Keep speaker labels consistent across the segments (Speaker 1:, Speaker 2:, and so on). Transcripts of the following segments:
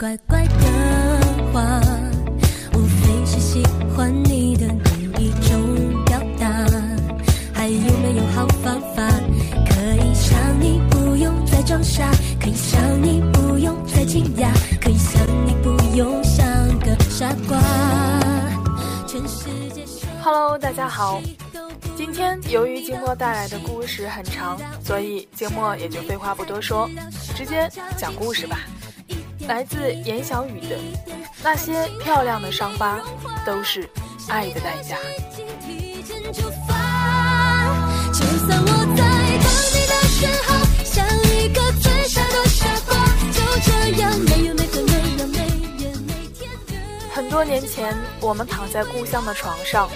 Speaker 1: 怪怪的话，无非是喜欢你的另一种表达。还有没有好方法，可以想你不用再装傻，可以想你不用再惊讶，可以想你不用像个傻瓜。全世界。
Speaker 2: Hello，大家好。今天由于静默带来的故事很长，所以静默也就废话不多说，直接讲故事吧。来自严小雨的那些漂亮的伤疤，都是爱的代价。很多年前，我们躺在故乡的床上，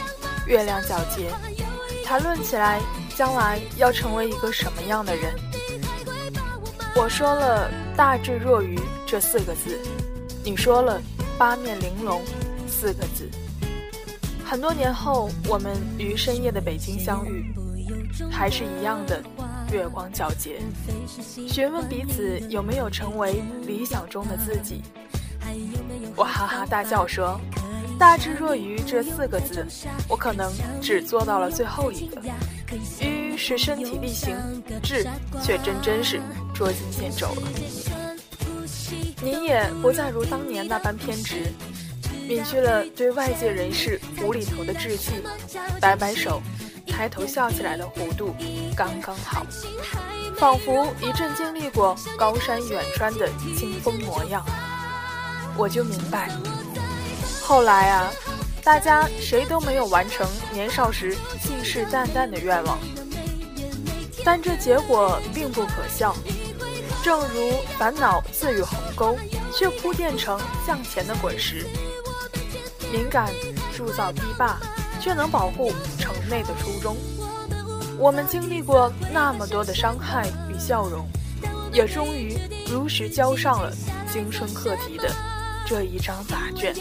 Speaker 2: 月亮皎洁，谈论起来将来要成为一个什么样的人。我说了“大智若愚”。这四个字，你说了“八面玲珑”四个字。很多年后，我们于深夜的北京相遇，还是一样的月光皎洁，询问彼此有没有成为理想中的自己。我哈哈大笑说：“大智若愚这四个字，我可能只做到了最后一个。愚是身体力行，智却真真是捉襟见肘了。”你也不再如当年那般偏执，免去了对外界人士无厘头的志气，摆摆手，抬头笑起来的弧度刚刚好，仿佛一阵经历过高山远川的清风模样。我就明白，后来啊，大家谁都没有完成年少时信誓旦旦的愿望，但这结果并不可笑。正如烦恼自与鸿沟，却铺垫成向前的滚石；敏感铸造堤坝，却能保护城内的初衷。我们经历过那么多的伤害与笑容，也终于如实交上了青春课题的这一张答卷。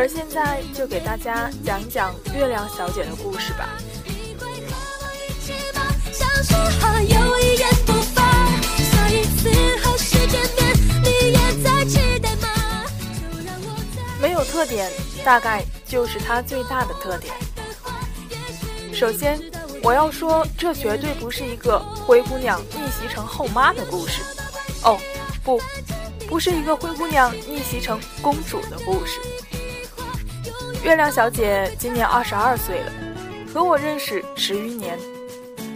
Speaker 2: 而现在就给大家讲讲月亮小姐的故事吧。没有特点，大概就是它最大的特点。首先，我要说，这绝对不是一个灰姑娘逆袭成后妈的故事。哦，不，不是一个灰姑娘逆袭成公主的故事。月亮小姐今年二十二岁了，和我认识十余年，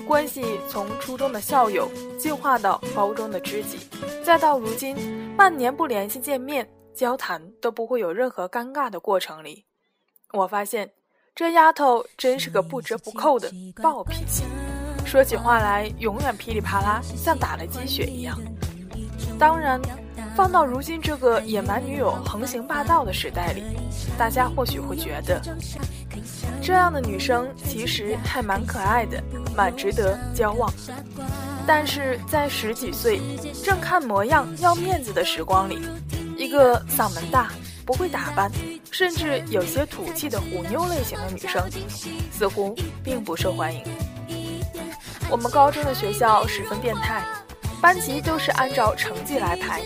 Speaker 2: 关系从初中的校友进化到高中的知己，再到如今半年不联系见面交谈都不会有任何尴尬的过程里，我发现这丫头真是个不折不扣的暴脾气，说起话来永远噼里啪啦，像打了鸡血一样。当然。放到如今这个野蛮女友横行霸道的时代里，大家或许会觉得，这样的女生其实还蛮可爱的，蛮值得交往。但是在十几岁正看模样要面子的时光里，一个嗓门大、不会打扮，甚至有些土气的虎妞类型的女生，似乎并不受欢迎。我们高中的学校十分变态。班级都是按照成绩来排，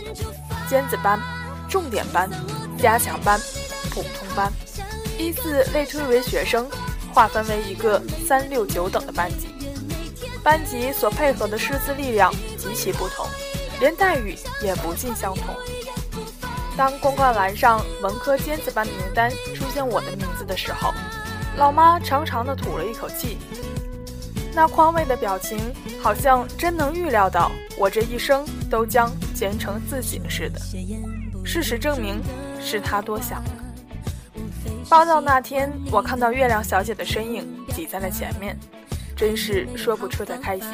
Speaker 2: 尖子班、重点班、加强班、普通班，依次类推为学生，划分为一个三六九等的班级。班级所配合的师资力量极其不同，连待遇也不尽相同。当公告栏上文科尖子班的名单出现我的名字的时候，老妈长长的吐了一口气，那宽慰的表情，好像真能预料到我这一生都将兼成自省似的。事实证明，是他多想了。报道那天，我看到月亮小姐的身影挤在了前面，真是说不出的开心。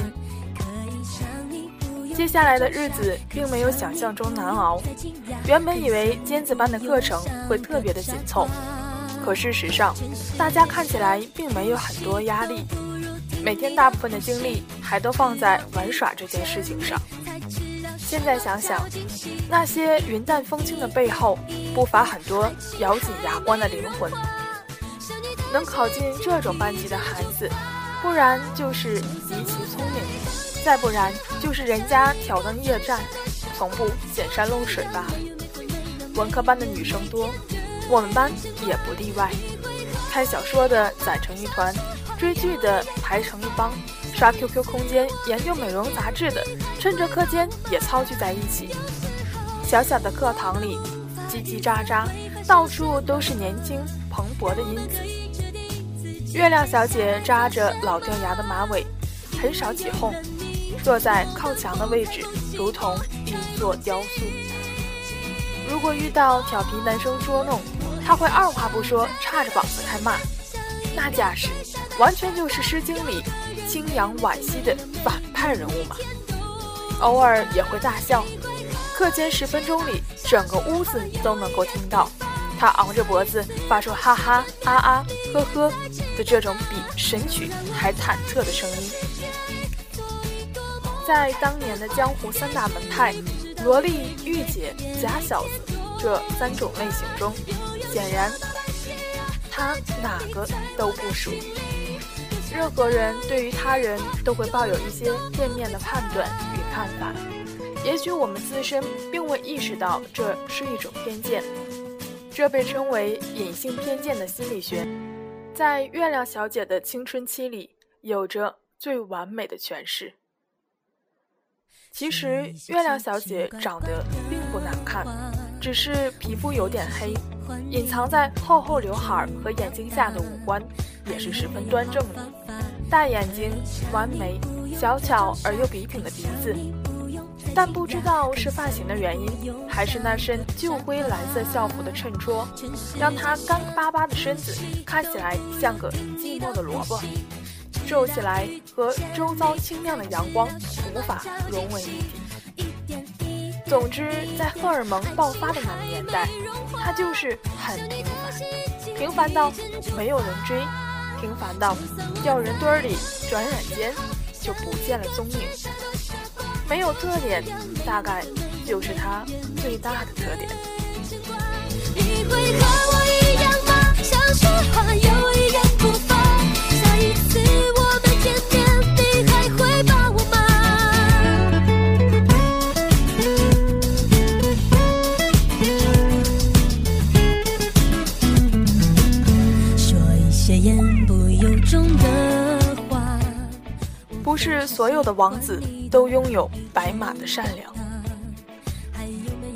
Speaker 2: 接下来的日子并没有想象中难熬。原本以为尖子班的课程会特别的紧凑，可事实上，大家看起来并没有很多压力。每天大部分的精力还都放在玩耍这件事情上。现在想想，那些云淡风轻的背后，不乏很多咬紧牙关的灵魂。能考进这种班级的孩子，不然就是极其聪明。再不然就是人家挑灯夜战，从不显山露水吧。文科班的女生多，我们班也不例外。看小说的攒成一团，追剧的排成一帮，刷 QQ 空间、研究美容杂志的，趁着课间也操聚在一起。小小的课堂里，叽叽喳喳，到处都是年轻蓬勃的因子。月亮小姐扎着老掉牙的马尾，很少起哄。坐在靠墙的位置，如同一座雕塑。如果遇到调皮男生捉弄，她会二话不说，叉着膀子开骂。那架势，完全就是《诗经》里清扬婉兮的反派人物嘛。偶尔也会大笑，课间十分钟里，整个屋子都能够听到他昂着脖子发出哈哈、啊啊、呵呵的这种比神曲还忐忑的声音。在当年的江湖三大门派——萝莉、御姐、假小子这三种类型中，显然他哪个都不属于。任何人对于他人都会抱有一些片面的判断与看法，也许我们自身并未意识到这是一种偏见，这被称为隐性偏见的心理学，在月亮小姐的青春期里有着最完美的诠释。其实月亮小姐长得并不难看，只是皮肤有点黑，隐藏在厚厚刘海和眼睛下的五官也是十分端正的，大眼睛、弯眉、小巧而又笔挺的鼻子。但不知道是发型的原因，还是那身旧灰蓝色校服的衬托，让他干巴巴的身子看起来像个寂寞的萝卜。皱起来和周遭清亮的阳光无法融为一体。总之，在荷尔蒙爆发的那个年代，他就是很平凡，平凡到没有人追，平凡到掉人堆里转眼间就不见了踪影。没有特点，大概就是他最大的特点。你会和我不是所有的王子都拥有白马的善良。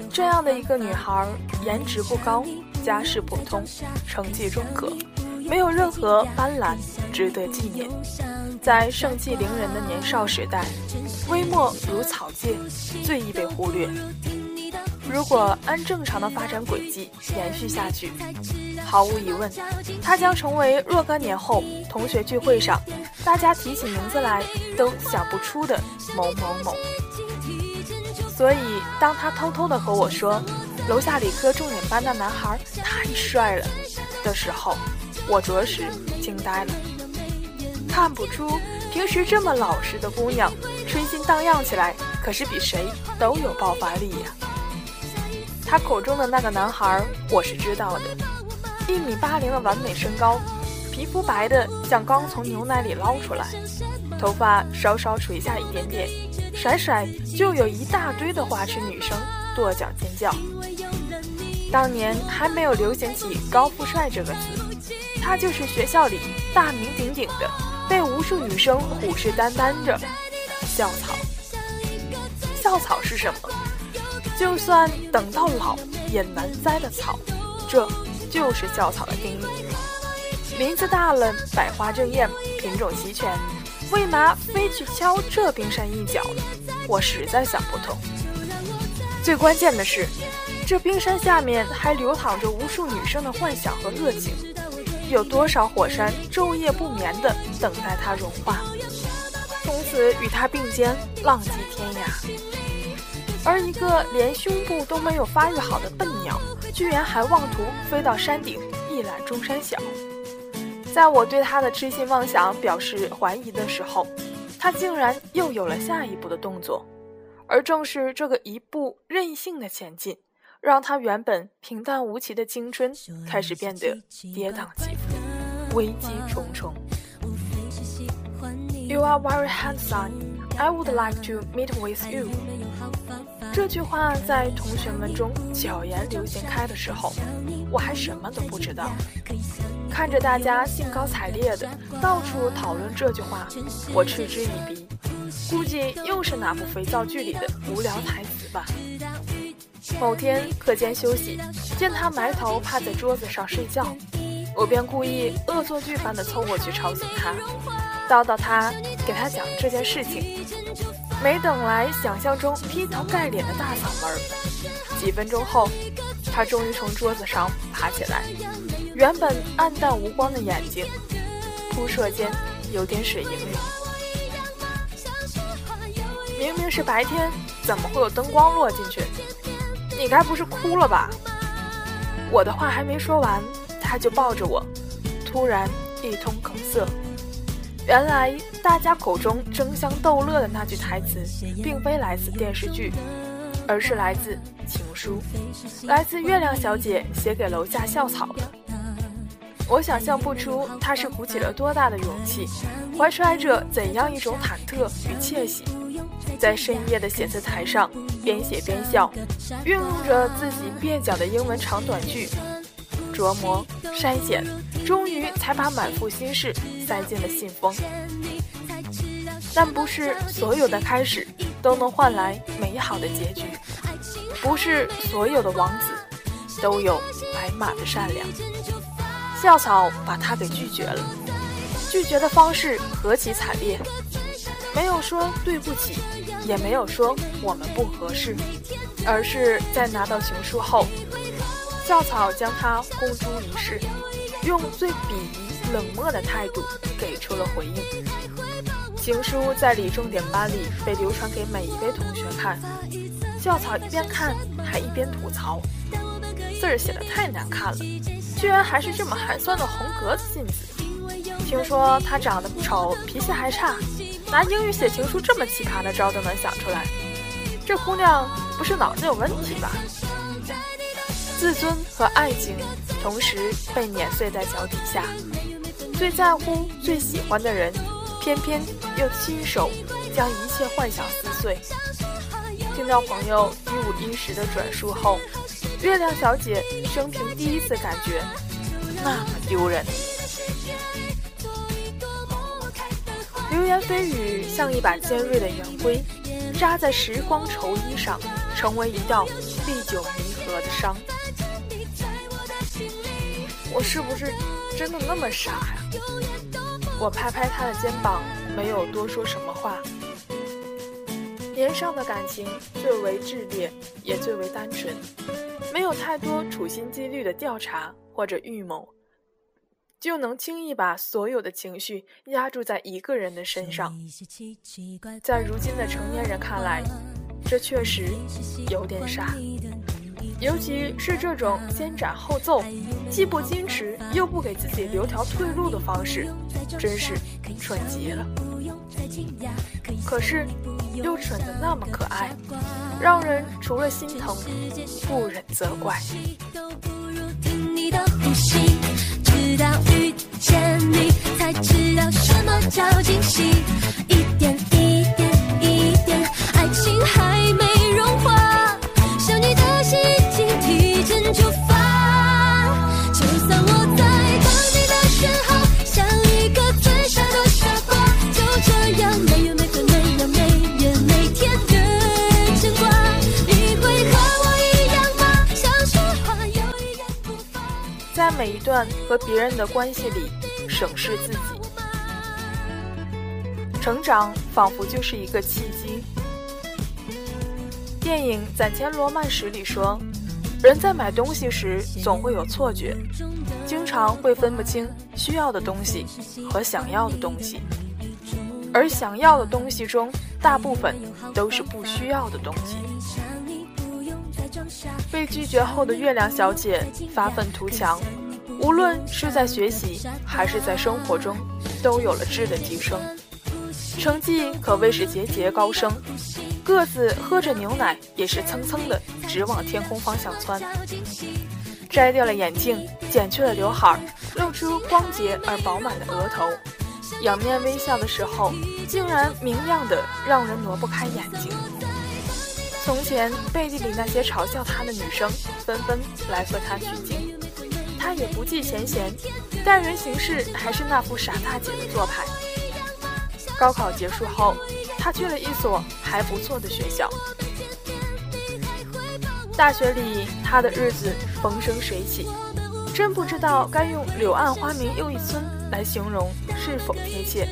Speaker 2: 这样的一个女孩，颜值不高，家世普通，成绩中格，没有任何斑斓值得纪念。在盛气凌人的年少时代，微末如草芥，最易被忽略。如果按正常的发展轨迹延续下去，毫无疑问，她将成为若干年后同学聚会上。大家提起名字来都想不出的某某某，所以当他偷偷的和我说楼下理科重点班的男孩太帅了的时候，我着实惊呆了。看不出平时这么老实的姑娘，春心荡漾起来可是比谁都有爆发力呀。他口中的那个男孩，我是知道的，一米八零的完美身高。皮肤白的像刚从牛奶里捞出来，头发稍稍垂下一点点，甩甩就有一大堆的花痴女生跺脚尖叫。当年还没有流行起“高富帅”这个词，他就是学校里大名鼎鼎的，被无数女生虎视眈眈着。校草，校草是什么？就算等到老也难栽的草，这就是校草的定义。林子大了，百花争艳，品种齐全，为嘛非去敲这冰山一角？我实在想不通。最关键的是，这冰山下面还流淌着无数女生的幻想和热情，有多少火山昼夜不眠的等待它融化，从此与它并肩浪迹天涯。而一个连胸部都没有发育好的笨鸟，居然还妄图飞到山顶一览众山小。在我对他的痴心妄想表示怀疑的时候，他竟然又有了下一步的动作。而正是这个一步任性的前进，让他原本平淡无奇的青春开始变得跌宕起伏、危机重重。You are very handsome. I would like to meet with you. 这句话在同学们中悄然流行开的时候，我还什么都不知道。看着大家兴高采烈的到处讨论这句话，我嗤之以鼻。估计又是哪部肥皂剧里的无聊台词吧。某天课间休息，见他埋头趴在桌子上睡觉，我便故意恶作剧般的凑过去吵醒他，叨叨他，给他讲这件事情。没等来想象中劈头盖脸的大嗓门，几分钟后，他终于从桌子上爬起来，原本暗淡无光的眼睛，扑射间有点水盈盈。明明是白天，怎么会有灯光落进去？你该不是哭了吧？我的话还没说完，他就抱着我，突然一通哽塞。原来大家口中争相逗乐的那句台词，并非来自电视剧，而是来自情书，来自月亮小姐写给楼下校草的。我想象不出她是鼓起了多大的勇气，怀揣着怎样一种忐忑与窃喜。在深夜的写字台上，边写边笑，运用着自己蹩脚的英文长短句，琢磨筛选，终于才把满腹心事塞进了信封。但不是所有的开始都能换来美好的结局，不是所有的王子都有白马的善良。校草把他给拒绝了，拒绝的方式何其惨烈。没有说对不起，也没有说我们不合适，而是在拿到情书后，校草将他公诸于世，用最鄙夷冷漠的态度给出了回应。情书在理重点班里被流传给每一位同学看，校草一边看还一边吐槽：“字儿写的太难看了，居然还是这么寒酸的红格子信子。听说他长得不丑，脾气还差。”拿英语写情书这么奇葩的招都能想出来，这姑娘不是脑子有问题吧？自尊和爱情同时被碾碎在脚底下，最在乎、最喜欢的人，偏偏又亲手将一切幻想撕碎。听到朋友一五一十的转述后，月亮小姐生平第一次感觉那么丢人。流言蜚语像一把尖锐的圆规，扎在时光绸衣上，成为一道历久弥合的伤。我是不是真的那么傻呀？我拍拍他的肩膀，没有多说什么话。年少的感情最为炽烈，也最为单纯，没有太多处心积虑的调查或者预谋。就能轻易把所有的情绪压注在一个人的身上，在如今的成年人看来，这确实有点傻，尤其是这种先斩后奏，既不矜持又不给自己留条退路的方式，真是蠢极了。可是又蠢得那么可爱，让人除了心疼，不忍责怪。直到遇见你，才知道什么叫惊喜。和别人的关系里，审视自己。成长仿佛就是一个契机。电影《攒钱罗曼史》里说，人在买东西时总会有错觉，经常会分不清需要的东西和想要的东西，而想要的东西中大部分都是不需要的东西。被拒绝后的月亮小姐发愤图强，无论是在学习还是在生活中，都有了质的提升。成绩可谓是节节高升，个子喝着牛奶也是蹭蹭的直往天空方向窜。摘掉了眼镜，剪去了刘海，露出光洁而饱满的额头，仰面微笑的时候，竟然明亮的让人挪不开眼睛。从前背地里那些嘲笑他的女生，纷纷来和他取经，也不计前嫌，待人行事还是那副傻大姐的做派。高考结束后，他去了一所还不错的学校。大学里，他的日子风生水起，真不知道该用“柳暗花明又一村”来形容是否贴切，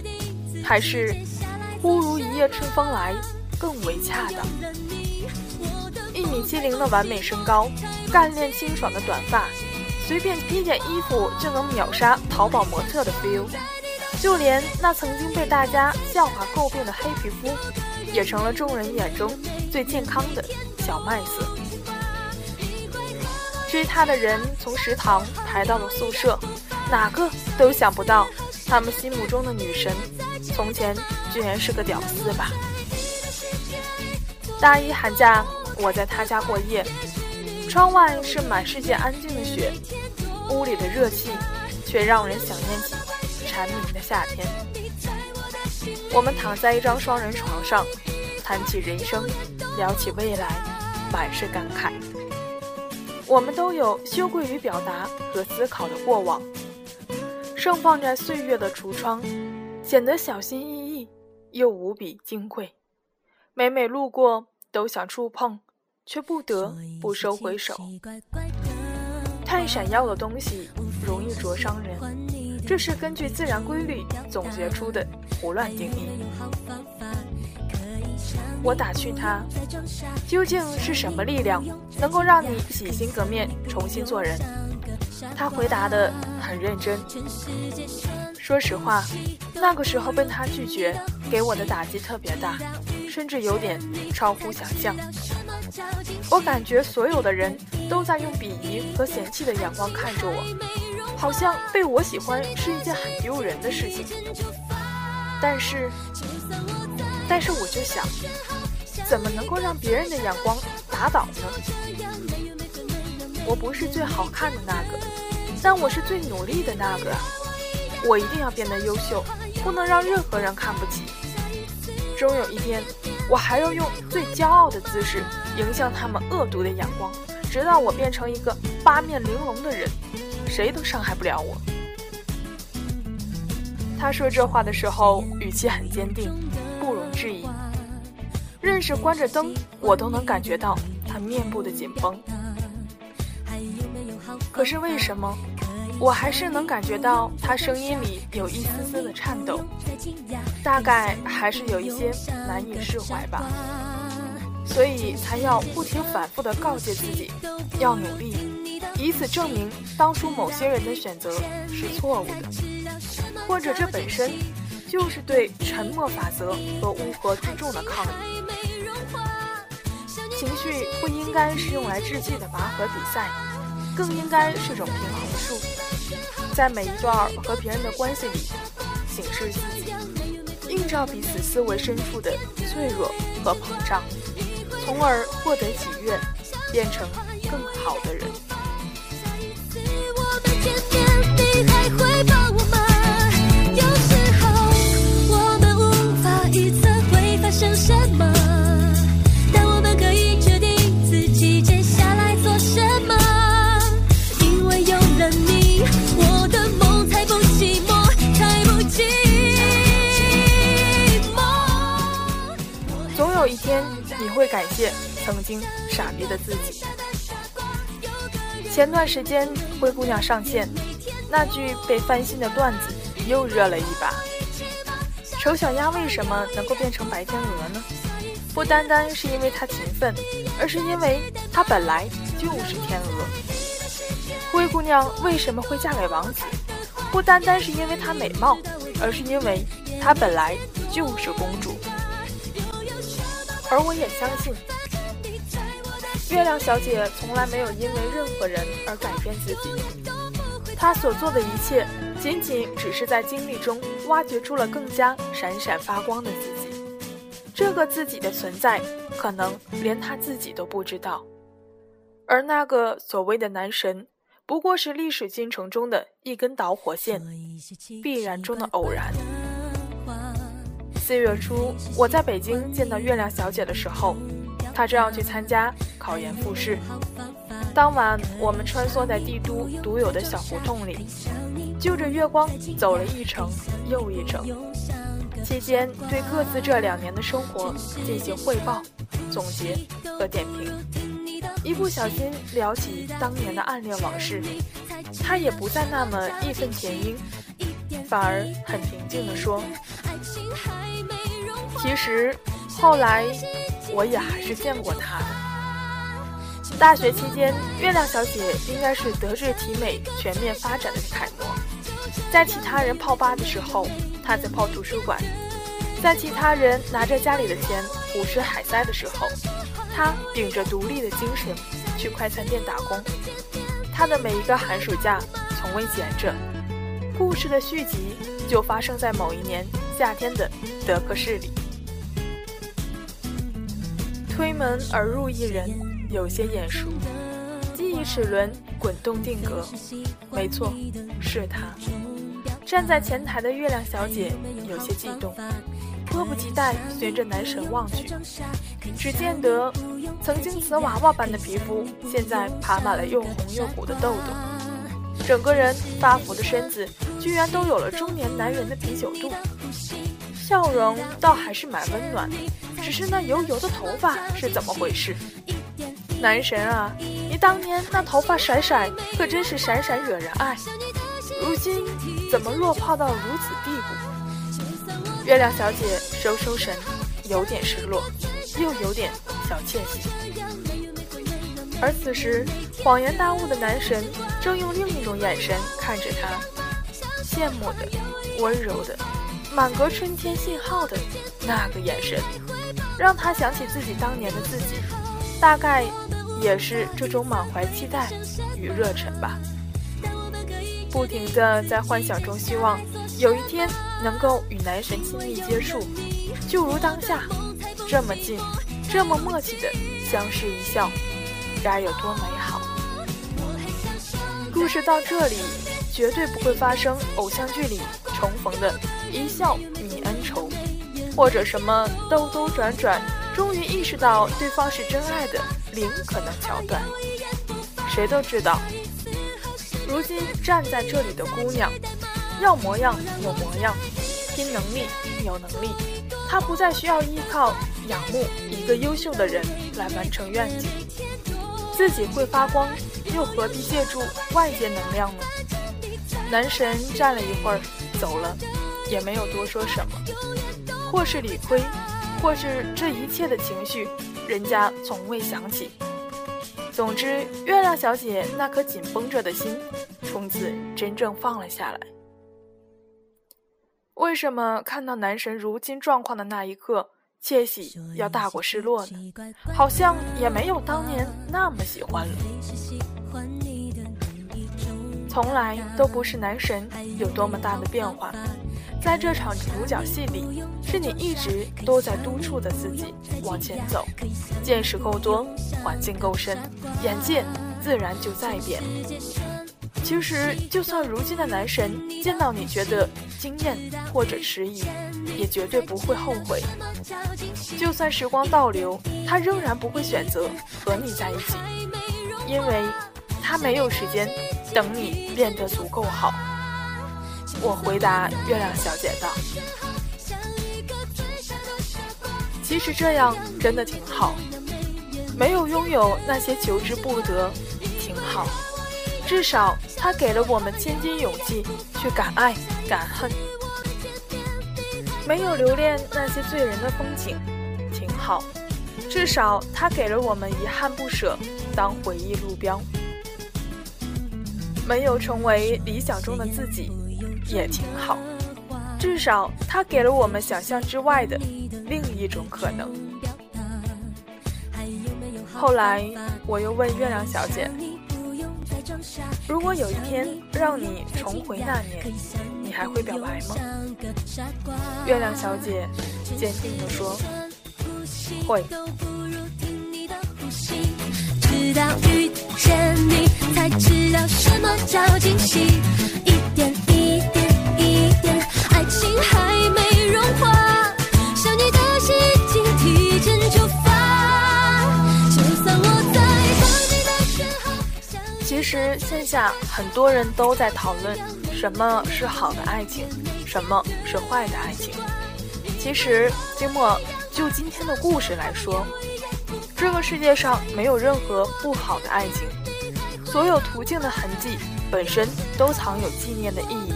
Speaker 2: 还是“忽如一夜春风来”更为恰当。一米七零的完美身高，干练清爽的短发，随便披件衣服就能秒杀淘宝模特的 feel。就连那曾经被大家笑话诟病的黑皮肤，也成了众人眼中最健康的小麦色。追他的人从食堂排到了宿舍，哪个都想不到，他们心目中的女神，从前居然是个屌丝吧？大一寒假，我在他家过夜，窗外是满世界安静的雪，屋里的热气却让人想念起。蝉鸣的夏天，我们躺在一张双人床上，谈起人生，聊起未来，满是感慨。我们都有羞愧于表达和思考的过往，盛放在岁月的橱窗，显得小心翼翼又无比金贵。每每路过，都想触碰，却不得不收回手。太闪耀的东西容易灼伤人。这是根据自然规律总结出的胡乱定义。我打趣他，究竟是什么力量能够让你洗心革面重新做人？他回答的很认真。说实话，那个时候被他拒绝，给我的打击特别大，甚至有点超乎想象。我感觉所有的人都在用鄙夷和嫌弃的眼光看着我。好像被我喜欢是一件很丢人的事情，但是，但是我就想，怎么能够让别人的眼光打倒呢？我不是最好看的那个，但我是最努力的那个。我一定要变得优秀，不能让任何人看不起。终有一天，我还要用最骄傲的姿势迎向他们恶毒的眼光，直到我变成一个八面玲珑的人。谁都伤害不了我。他说这话的时候语气很坚定，不容置疑。认识关着灯，我都能感觉到他面部的紧绷。可是为什么，我还是能感觉到他声音里有一丝丝的颤抖？大概还是有一些难以释怀吧，所以才要不停反复的告诫自己，要努力。以此证明当初某些人的选择是错误的，或者这本身就是对沉默法则和乌合之众的抗议。情绪不应该是用来志气的拔河比赛，更应该是种平衡术，在每一段和别人的关系里，警示自己，映照彼此思维深处的脆弱和膨胀，从而获得喜悦，变成更好的人。会感谢曾经傻逼的自己。前段时间，灰姑娘上线，那句被翻新的段子又热了一把。丑小鸭为什么能够变成白天鹅呢？不单单是因为它勤奋，而是因为它本来就是天鹅。灰姑娘为什么会嫁给王子？不单单是因为她美貌，而是因为她本来就是公主。而我也相信，月亮小姐从来没有因为任何人而改变自己。她所做的一切，仅仅只是在经历中挖掘出了更加闪闪发光的自己。这个自己的存在，可能连她自己都不知道。而那个所谓的男神，不过是历史进程中的一根导火线，必然中的偶然。四月初，我在北京见到月亮小姐的时候，她正要去参加考研复试。当晚，我们穿梭在帝都独有的小胡同里，就着月光走了一程又一程。期间，对各自这两年的生活进行汇报、总结和点评。一不小心聊起当年的暗恋往事，她也不再那么义愤填膺，反而很平静地说。其实，后来我也还是见过他的。大学期间，月亮小姐应该是德智体美全面发展的楷模。在其他人泡吧的时候，她在泡图书馆；在其他人拿着家里的钱胡吃海塞的时候，她秉着独立的精神去快餐店打工。她的每一个寒暑假从未闲着。故事的续集就发生在某一年夏天的德克士里。推门而入一人，有些眼熟。记忆齿轮滚动定格，没错，是他。站在前台的月亮小姐有些激动，迫不及待循着男神望去。只见得，曾经瓷娃娃般的皮肤，现在爬满了又红又鼓的痘痘。整个人发福的身子，居然都有了中年男人的啤酒肚。笑容倒还是蛮温暖的。只是那油油的头发是怎么回事？男神啊，你当年那头发甩甩，可真是闪闪惹人爱。如今怎么落魄到如此地步？月亮小姐收收神，有点失落，又有点小窃喜。而此时，恍然大悟的男神正用另一种眼神看着她，羡慕的、温柔的、满格春天信号的那个眼神。让他想起自己当年的自己，大概也是这种满怀期待与热忱吧。不停的在幻想中，希望有一天能够与男神亲密接触，就如当下这么近，这么默契的相视一笑，该有多美好。故事到这里，绝对不会发生偶像剧里重逢的一笑泯恩仇。或者什么兜兜转转，终于意识到对方是真爱的零可能桥段。谁都知道，如今站在这里的姑娘，要模样有模样，拼能力有能力。她不再需要依靠仰慕一个优秀的人来完成愿景，自己会发光，又何必借助外界能量呢？男神站了一会儿，走了，也没有多说什么。或是理亏，或是这一切的情绪，人家从未想起。总之，月亮小姐那颗紧绷着的心，从此真正放了下来。为什么看到男神如今状况的那一刻，窃喜要大过失落呢？好像也没有当年那么喜欢了。从来都不是男神有多么大的变化。在这场独角戏里，是你一直都在督促着自己往前走。见识够多，环境够深，眼界自然就在变。其实，就算如今的男神见到你觉得惊艳或者迟疑，也绝对不会后悔。就算时光倒流，他仍然不会选择和你在一起，因为他没有时间等你变得足够好。我回答月亮小姐道：“其实这样真的挺好，没有拥有那些求之不得，挺好。至少他给了我们千金勇气去敢爱敢恨。没有留恋那些醉人的风景，挺好。至少它给了我们遗憾不舍，当回忆路标。没有成为理想中的自己，也挺好。至少它给了我们想象之外的另一种可能。后来我又问月亮小姐：“如果有一天让你重回那年，你还会表白吗？”月亮小姐坚定地说：“会。”直到遇见你，才知道什么叫惊喜。一点一点一点，爱情还没融化，想你的心情提前出发。就算我在等你的时候，其实线下很多人都在讨论什么是好的爱情，什么是坏的爱情。其实，经过就今天的故事来说。这个世界上没有任何不好的爱情，所有途径的痕迹本身都藏有纪念的意义。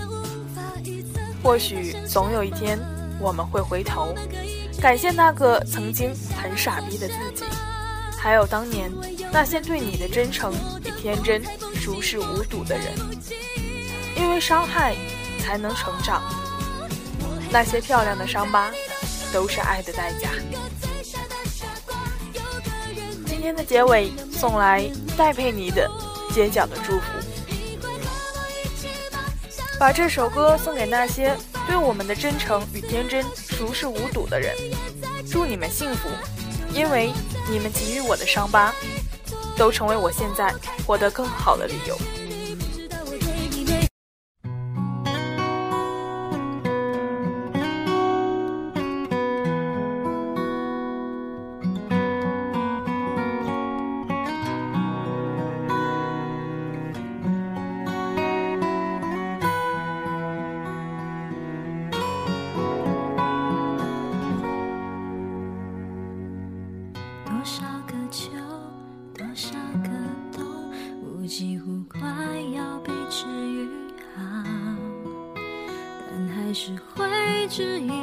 Speaker 2: 或许总有一天我们会回头，感谢那个曾经很傻逼的自己，还有当年那些对你的真诚与天真、熟视无睹的人。因为伤害，才能成长。那些漂亮的伤疤，都是爱的代价。今天的结尾送来戴佩妮的《街角的祝福》，把这首歌送给那些对我们的真诚与天真熟视无睹的人，祝你们幸福，因为你们给予我的伤疤，都成为我现在活得更好的理由。
Speaker 1: 之一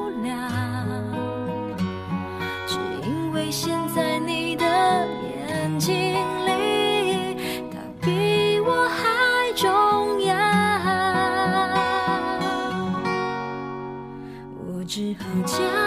Speaker 1: 不了只因为现在你的眼睛里他比我还重要。我只好将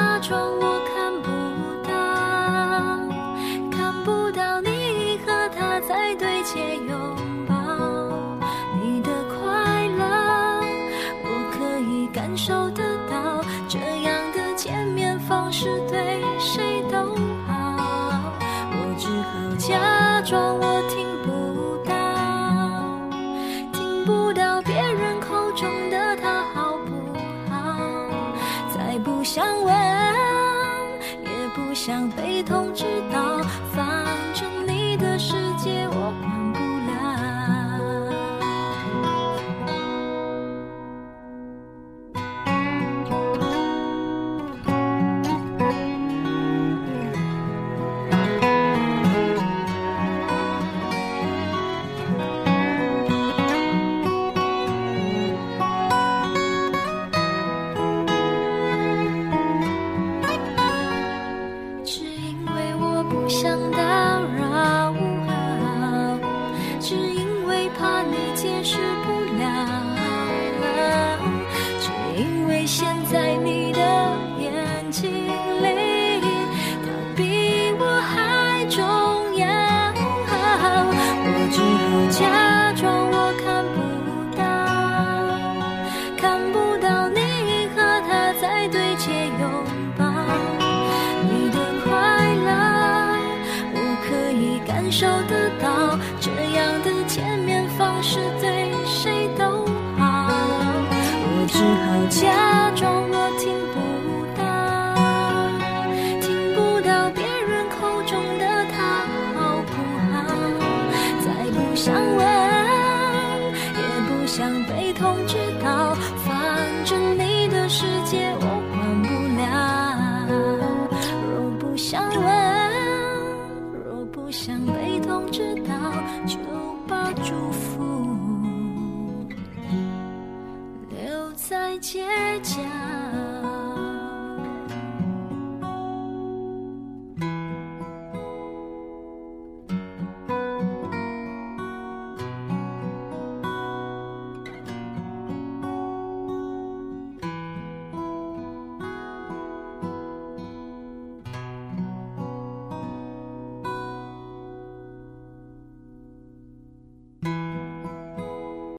Speaker 1: 只好假装